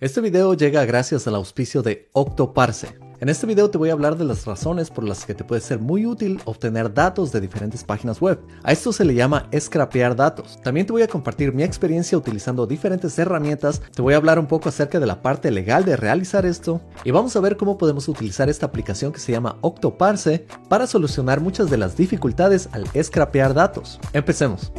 Este video llega gracias al auspicio de Octoparse. En este video te voy a hablar de las razones por las que te puede ser muy útil obtener datos de diferentes páginas web. A esto se le llama scrapear datos. También te voy a compartir mi experiencia utilizando diferentes herramientas, te voy a hablar un poco acerca de la parte legal de realizar esto y vamos a ver cómo podemos utilizar esta aplicación que se llama Octoparse para solucionar muchas de las dificultades al scrapear datos. Empecemos.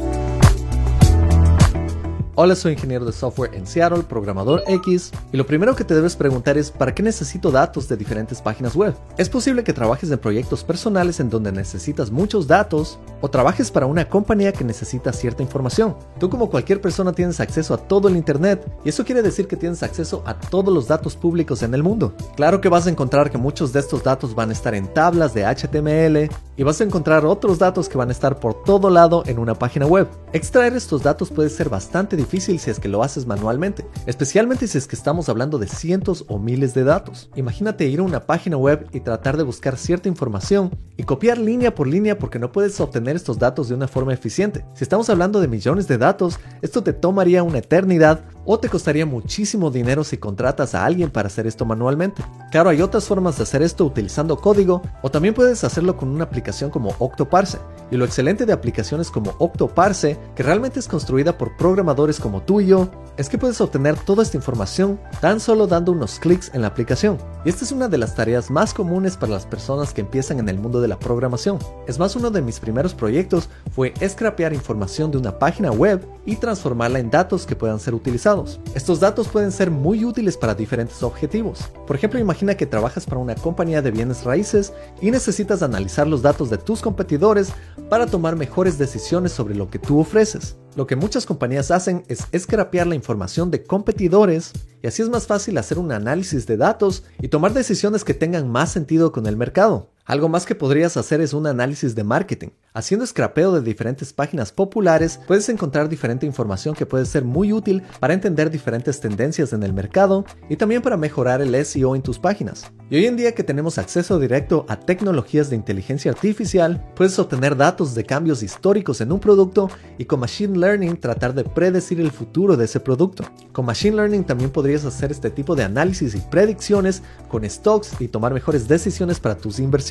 Hola, soy ingeniero de software en Seattle, programador X, y lo primero que te debes preguntar es ¿para qué necesito datos de diferentes páginas web? Es posible que trabajes en proyectos personales en donde necesitas muchos datos o trabajes para una compañía que necesita cierta información. Tú como cualquier persona tienes acceso a todo el Internet y eso quiere decir que tienes acceso a todos los datos públicos en el mundo. Claro que vas a encontrar que muchos de estos datos van a estar en tablas de HTML y vas a encontrar otros datos que van a estar por todo lado en una página web. Extraer estos datos puede ser bastante difícil si es que lo haces manualmente, especialmente si es que estamos hablando de cientos o miles de datos. Imagínate ir a una página web y tratar de buscar cierta información y copiar línea por línea porque no puedes obtener estos datos de una forma eficiente. Si estamos hablando de millones de datos, esto te tomaría una eternidad o te costaría muchísimo dinero si contratas a alguien para hacer esto manualmente. Claro, hay otras formas de hacer esto utilizando código o también puedes hacerlo con una aplicación como Octoparse. Y lo excelente de aplicaciones como Octoparse, que realmente es construida por programadores como tú y yo, es que puedes obtener toda esta información tan solo dando unos clics en la aplicación. Y esta es una de las tareas más comunes para las personas que empiezan en el mundo de la programación. Es más, uno de mis primeros proyectos fue scrapear información de una página web y transformarla en datos que puedan ser utilizados. Estos datos pueden ser muy útiles para diferentes objetivos. Por ejemplo, imagina que trabajas para una compañía de bienes raíces y necesitas analizar los datos de tus competidores para tomar mejores decisiones sobre lo que tú ofreces. Lo que muchas compañías hacen es scrapear la información de competidores y así es más fácil hacer un análisis de datos y tomar decisiones que tengan más sentido con el mercado. Algo más que podrías hacer es un análisis de marketing. Haciendo scrapeo de diferentes páginas populares, puedes encontrar diferente información que puede ser muy útil para entender diferentes tendencias en el mercado y también para mejorar el SEO en tus páginas. Y hoy en día que tenemos acceso directo a tecnologías de inteligencia artificial, puedes obtener datos de cambios históricos en un producto y con Machine Learning tratar de predecir el futuro de ese producto. Con Machine Learning también podrías hacer este tipo de análisis y predicciones con stocks y tomar mejores decisiones para tus inversiones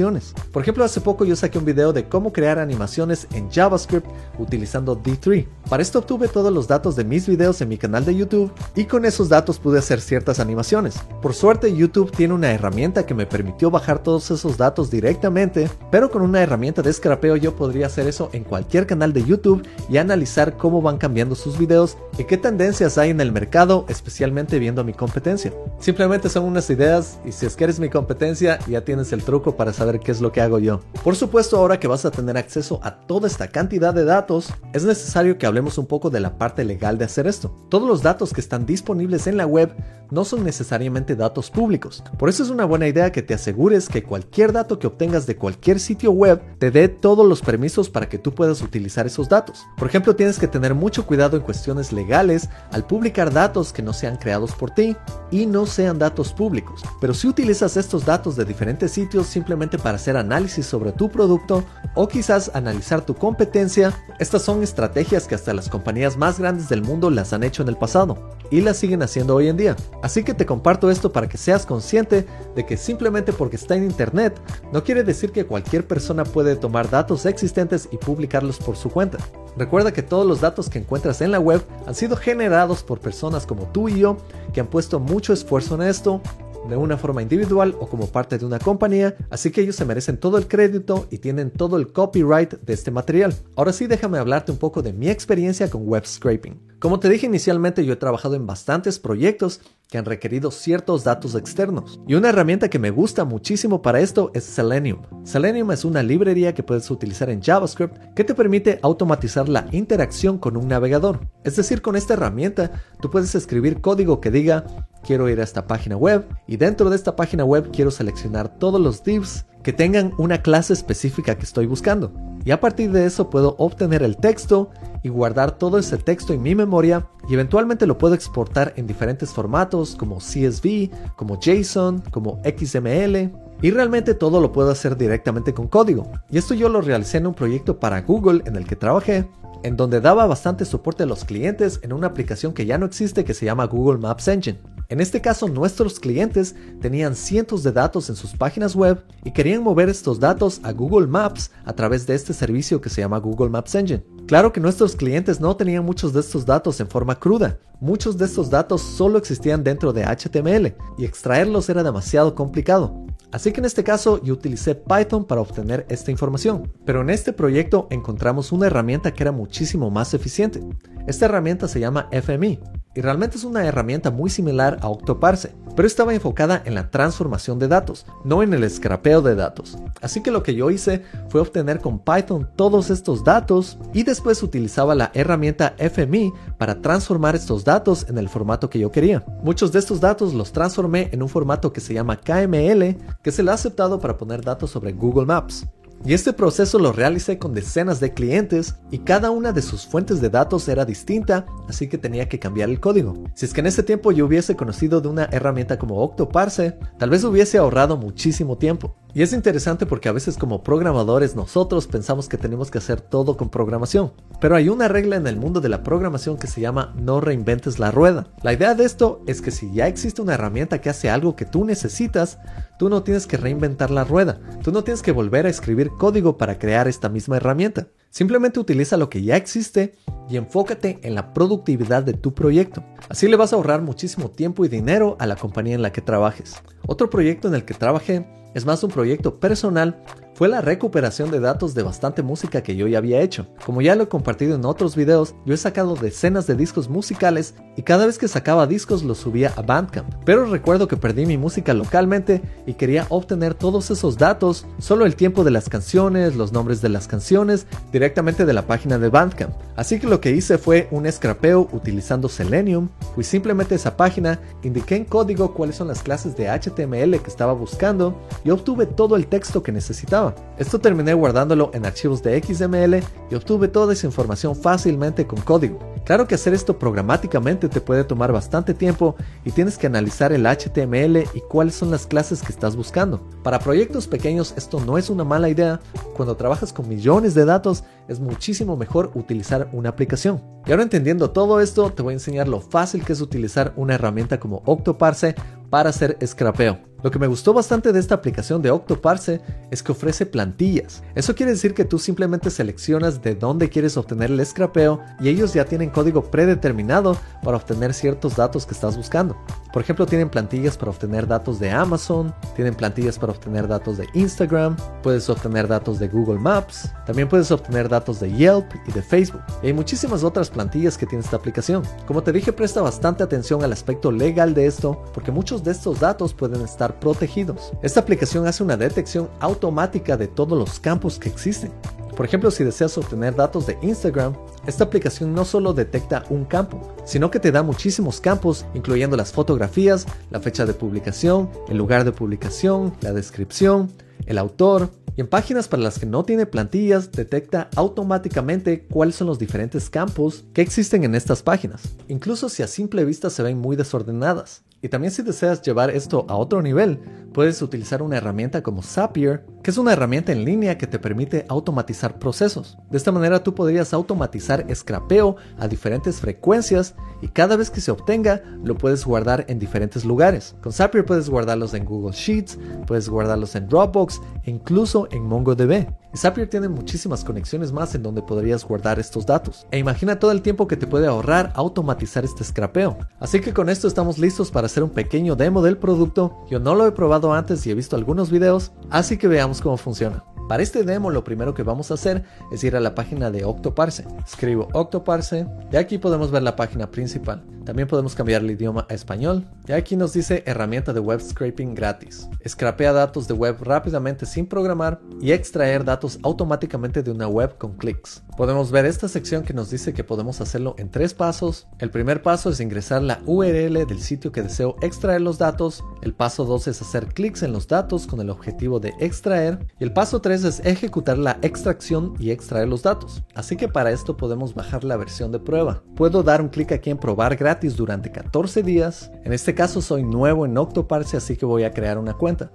por ejemplo, hace poco yo saqué un video de cómo crear animaciones en JavaScript utilizando D3. Para esto obtuve todos los datos de mis videos en mi canal de YouTube y con esos datos pude hacer ciertas animaciones. Por suerte YouTube tiene una herramienta que me permitió bajar todos esos datos directamente, pero con una herramienta de scrapeo yo podría hacer eso en cualquier canal de YouTube y analizar cómo van cambiando sus videos y qué tendencias hay en el mercado, especialmente viendo mi competencia. Simplemente son unas ideas y si es que eres mi competencia ya tienes el truco para saber qué es lo que hago yo. Por supuesto, ahora que vas a tener acceso a toda esta cantidad de datos, es necesario que hablemos un poco de la parte legal de hacer esto. Todos los datos que están disponibles en la web no son necesariamente datos públicos. Por eso es una buena idea que te asegures que cualquier dato que obtengas de cualquier sitio web te dé todos los permisos para que tú puedas utilizar esos datos. Por ejemplo, tienes que tener mucho cuidado en cuestiones legales al publicar datos que no sean creados por ti y no sean datos públicos. Pero si utilizas estos datos de diferentes sitios simplemente para hacer análisis sobre tu producto o quizás analizar tu competencia, estas son estrategias que hasta las compañías más grandes del mundo las han hecho en el pasado y las siguen haciendo hoy en día. Así que te comparto esto para que seas consciente de que simplemente porque está en internet no quiere decir que cualquier persona puede tomar datos existentes y publicarlos por su cuenta. Recuerda que todos los datos que encuentras en la web han sido generados por personas como tú y yo que han puesto mucho esfuerzo en esto de una forma individual o como parte de una compañía, así que ellos se merecen todo el crédito y tienen todo el copyright de este material. Ahora sí, déjame hablarte un poco de mi experiencia con web scraping. Como te dije inicialmente, yo he trabajado en bastantes proyectos que han requerido ciertos datos externos. Y una herramienta que me gusta muchísimo para esto es Selenium. Selenium es una librería que puedes utilizar en JavaScript que te permite automatizar la interacción con un navegador. Es decir, con esta herramienta tú puedes escribir código que diga quiero ir a esta página web y dentro de esta página web quiero seleccionar todos los divs que tengan una clase específica que estoy buscando. Y a partir de eso puedo obtener el texto y guardar todo ese texto en mi memoria y eventualmente lo puedo exportar en diferentes formatos como CSV, como JSON, como XML. Y realmente todo lo puedo hacer directamente con código. Y esto yo lo realicé en un proyecto para Google en el que trabajé en donde daba bastante soporte a los clientes en una aplicación que ya no existe que se llama Google Maps Engine. En este caso, nuestros clientes tenían cientos de datos en sus páginas web y querían mover estos datos a Google Maps a través de este servicio que se llama Google Maps Engine. Claro que nuestros clientes no tenían muchos de estos datos en forma cruda. Muchos de estos datos solo existían dentro de HTML y extraerlos era demasiado complicado. Así que en este caso yo utilicé Python para obtener esta información. Pero en este proyecto encontramos una herramienta que era muchísimo más eficiente. Esta herramienta se llama FMI y realmente es una herramienta muy similar a Octoparse, pero estaba enfocada en la transformación de datos, no en el scrapeo de datos. Así que lo que yo hice fue obtener con Python todos estos datos y después utilizaba la herramienta FMI para transformar estos datos en el formato que yo quería. Muchos de estos datos los transformé en un formato que se llama KML, que se le ha aceptado para poner datos sobre Google Maps. Y este proceso lo realicé con decenas de clientes y cada una de sus fuentes de datos era distinta, así que tenía que cambiar el código. Si es que en ese tiempo yo hubiese conocido de una herramienta como Octoparse, tal vez hubiese ahorrado muchísimo tiempo. Y es interesante porque a veces como programadores nosotros pensamos que tenemos que hacer todo con programación. Pero hay una regla en el mundo de la programación que se llama no reinventes la rueda. La idea de esto es que si ya existe una herramienta que hace algo que tú necesitas, tú no tienes que reinventar la rueda. Tú no tienes que volver a escribir código para crear esta misma herramienta. Simplemente utiliza lo que ya existe y enfócate en la productividad de tu proyecto. Así le vas a ahorrar muchísimo tiempo y dinero a la compañía en la que trabajes. Otro proyecto en el que trabajé es más un proyecto personal fue la recuperación de datos de bastante música que yo ya había hecho. Como ya lo he compartido en otros videos, yo he sacado decenas de discos musicales y cada vez que sacaba discos los subía a Bandcamp. Pero recuerdo que perdí mi música localmente y quería obtener todos esos datos, solo el tiempo de las canciones, los nombres de las canciones, directamente de la página de Bandcamp. Así que lo que hice fue un scrapeo utilizando Selenium, fui simplemente a esa página, indiqué en código cuáles son las clases de HTML que estaba buscando y obtuve todo el texto que necesitaba. Esto terminé guardándolo en archivos de XML y obtuve toda esa información fácilmente con código. Claro que hacer esto programáticamente te puede tomar bastante tiempo y tienes que analizar el HTML y cuáles son las clases que estás buscando. Para proyectos pequeños esto no es una mala idea. Cuando trabajas con millones de datos es muchísimo mejor utilizar una aplicación. Y ahora entendiendo todo esto, te voy a enseñar lo fácil que es utilizar una herramienta como Octoparse para hacer scrapeo. Lo que me gustó bastante de esta aplicación de Octoparse es que ofrece plantillas. Eso quiere decir que tú simplemente seleccionas de dónde quieres obtener el scrapeo y ellos ya tienen código predeterminado para obtener ciertos datos que estás buscando. Por ejemplo, tienen plantillas para obtener datos de Amazon, tienen plantillas para obtener datos de Instagram, puedes obtener datos de Google Maps, también puedes obtener datos de Yelp y de Facebook. Y hay muchísimas otras plantillas que tiene esta aplicación. Como te dije, presta bastante atención al aspecto legal de esto, porque muchos de estos datos pueden estar protegidos. Esta aplicación hace una detección automática de todos los campos que existen. Por ejemplo, si deseas obtener datos de Instagram, esta aplicación no solo detecta un campo, sino que te da muchísimos campos, incluyendo las fotografías, la fecha de publicación, el lugar de publicación, la descripción, el autor, y en páginas para las que no tiene plantillas, detecta automáticamente cuáles son los diferentes campos que existen en estas páginas, incluso si a simple vista se ven muy desordenadas. Y también si deseas llevar esto a otro nivel, puedes utilizar una herramienta como Zapier, que es una herramienta en línea que te permite automatizar procesos. De esta manera tú podrías automatizar scrapeo a diferentes frecuencias y cada vez que se obtenga lo puedes guardar en diferentes lugares. Con Zapier puedes guardarlos en Google Sheets, puedes guardarlos en Dropbox e incluso en MongoDB. Zapier tiene muchísimas conexiones más en donde podrías guardar estos datos. E imagina todo el tiempo que te puede ahorrar automatizar este scrapeo. Así que con esto estamos listos para hacer un pequeño demo del producto. Yo no lo he probado antes y he visto algunos videos, así que veamos cómo funciona. Para este demo lo primero que vamos a hacer es ir a la página de Octoparse. Escribo Octoparse y aquí podemos ver la página principal. También podemos cambiar el idioma a español. Y aquí nos dice herramienta de web scraping gratis. Scrapea datos de web rápidamente sin programar y extraer datos automáticamente de una web con clics. Podemos ver esta sección que nos dice que podemos hacerlo en tres pasos. El primer paso es ingresar la URL del sitio que deseo extraer los datos. El paso 2 es hacer clics en los datos con el objetivo de extraer. Y el paso 3 es ejecutar la extracción y extraer los datos. Así que para esto podemos bajar la versión de prueba. Puedo dar un clic aquí en probar gratis durante 14 días. En este caso soy nuevo en Octoparse así que voy a crear una cuenta.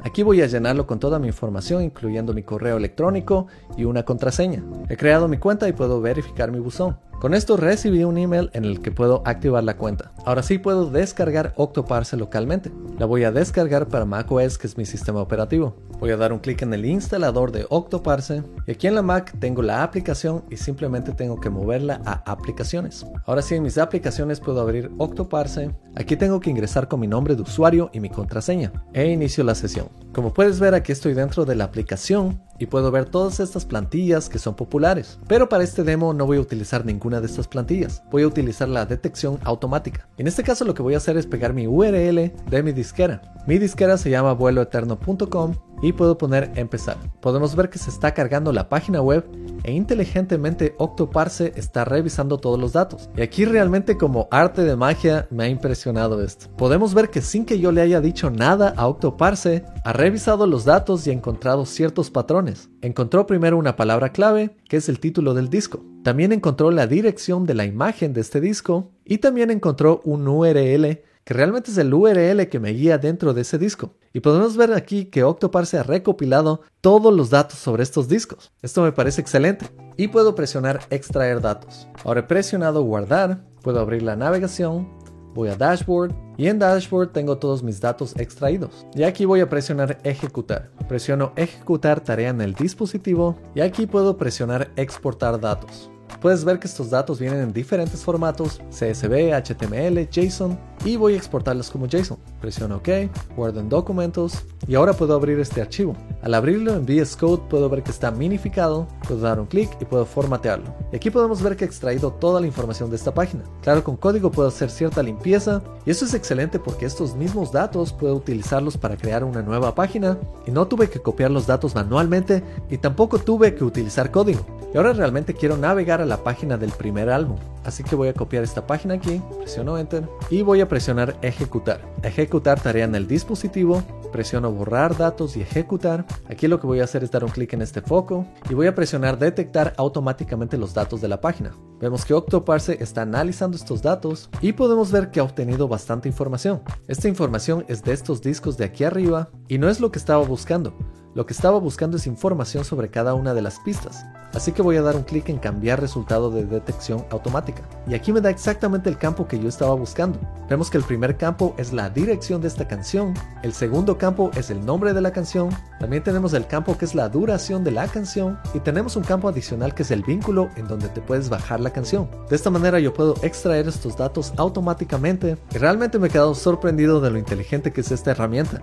Aquí voy a llenarlo con toda mi información incluyendo mi correo electrónico y una contraseña. He creado mi cuenta y puedo verificar mi buzón. Con esto recibí un email en el que puedo activar la cuenta. Ahora sí puedo descargar Octoparse localmente. La voy a descargar para macOS que es mi sistema operativo. Voy a dar un clic en el instalador de Octoparse y aquí en la Mac tengo la aplicación y simplemente tengo que moverla a aplicaciones. Ahora sí en mis aplicaciones puedo abrir Octoparse. Aquí tengo que ingresar con mi nombre de usuario y mi contraseña e inicio la sesión. Como puedes ver aquí estoy dentro de la aplicación y puedo ver todas estas plantillas que son populares. Pero para este demo no voy a utilizar ninguna de estas plantillas, voy a utilizar la detección automática. En este caso lo que voy a hacer es pegar mi URL de mi disquera. Mi disquera se llama vueloeterno.com y puedo poner empezar. Podemos ver que se está cargando la página web e inteligentemente Octoparse está revisando todos los datos. Y aquí realmente como arte de magia me ha impresionado esto. Podemos ver que sin que yo le haya dicho nada a Octoparse, ha revisado los datos y ha encontrado ciertos patrones. Encontró primero una palabra clave, que es el título del disco. También encontró la dirección de la imagen de este disco y también encontró un URL que realmente es el URL que me guía dentro de ese disco. Y podemos ver aquí que Octoparse ha recopilado todos los datos sobre estos discos. Esto me parece excelente. Y puedo presionar extraer datos. Ahora he presionado guardar, puedo abrir la navegación, voy a dashboard y en dashboard tengo todos mis datos extraídos. Y aquí voy a presionar ejecutar. Presiono ejecutar tarea en el dispositivo y aquí puedo presionar exportar datos. Puedes ver que estos datos vienen en diferentes formatos, CSV, HTML, JSON, y voy a exportarlos como JSON. Presiono OK, guardo en documentos, y ahora puedo abrir este archivo. Al abrirlo en VS Code puedo ver que está minificado, puedo dar un clic y puedo formatearlo. Y aquí podemos ver que he extraído toda la información de esta página. Claro, con código puedo hacer cierta limpieza, y eso es excelente porque estos mismos datos puedo utilizarlos para crear una nueva página, y no tuve que copiar los datos manualmente, y tampoco tuve que utilizar código. Y ahora realmente quiero navegar a la página del primer álbum. Así que voy a copiar esta página aquí, presiono Enter y voy a presionar Ejecutar. Ejecutar tarea en el dispositivo, presiono Borrar datos y Ejecutar. Aquí lo que voy a hacer es dar un clic en este foco y voy a presionar Detectar automáticamente los datos de la página. Vemos que Octoparse está analizando estos datos y podemos ver que ha obtenido bastante información. Esta información es de estos discos de aquí arriba y no es lo que estaba buscando. Lo que estaba buscando es información sobre cada una de las pistas, así que voy a dar un clic en cambiar resultado de detección automática. Y aquí me da exactamente el campo que yo estaba buscando. Vemos que el primer campo es la dirección de esta canción, el segundo campo es el nombre de la canción, también tenemos el campo que es la duración de la canción y tenemos un campo adicional que es el vínculo en donde te puedes bajar la canción. De esta manera yo puedo extraer estos datos automáticamente y realmente me he quedado sorprendido de lo inteligente que es esta herramienta.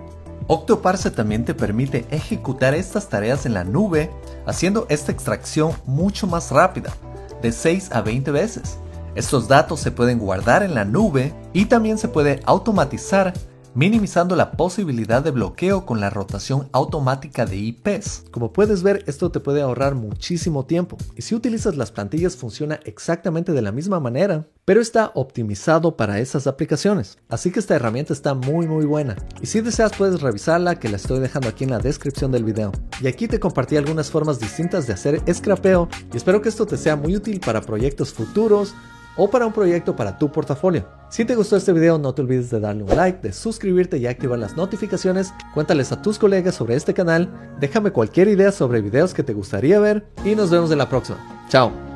Octoparse también te permite ejecutar estas tareas en la nube, haciendo esta extracción mucho más rápida, de 6 a 20 veces. Estos datos se pueden guardar en la nube y también se puede automatizar minimizando la posibilidad de bloqueo con la rotación automática de IPs. Como puedes ver, esto te puede ahorrar muchísimo tiempo y si utilizas las plantillas funciona exactamente de la misma manera, pero está optimizado para esas aplicaciones. Así que esta herramienta está muy muy buena y si deseas puedes revisarla que la estoy dejando aquí en la descripción del video. Y aquí te compartí algunas formas distintas de hacer scrapeo y espero que esto te sea muy útil para proyectos futuros o para un proyecto para tu portafolio. Si te gustó este video no te olvides de darle un like, de suscribirte y activar las notificaciones, cuéntales a tus colegas sobre este canal, déjame cualquier idea sobre videos que te gustaría ver y nos vemos en la próxima. Chao.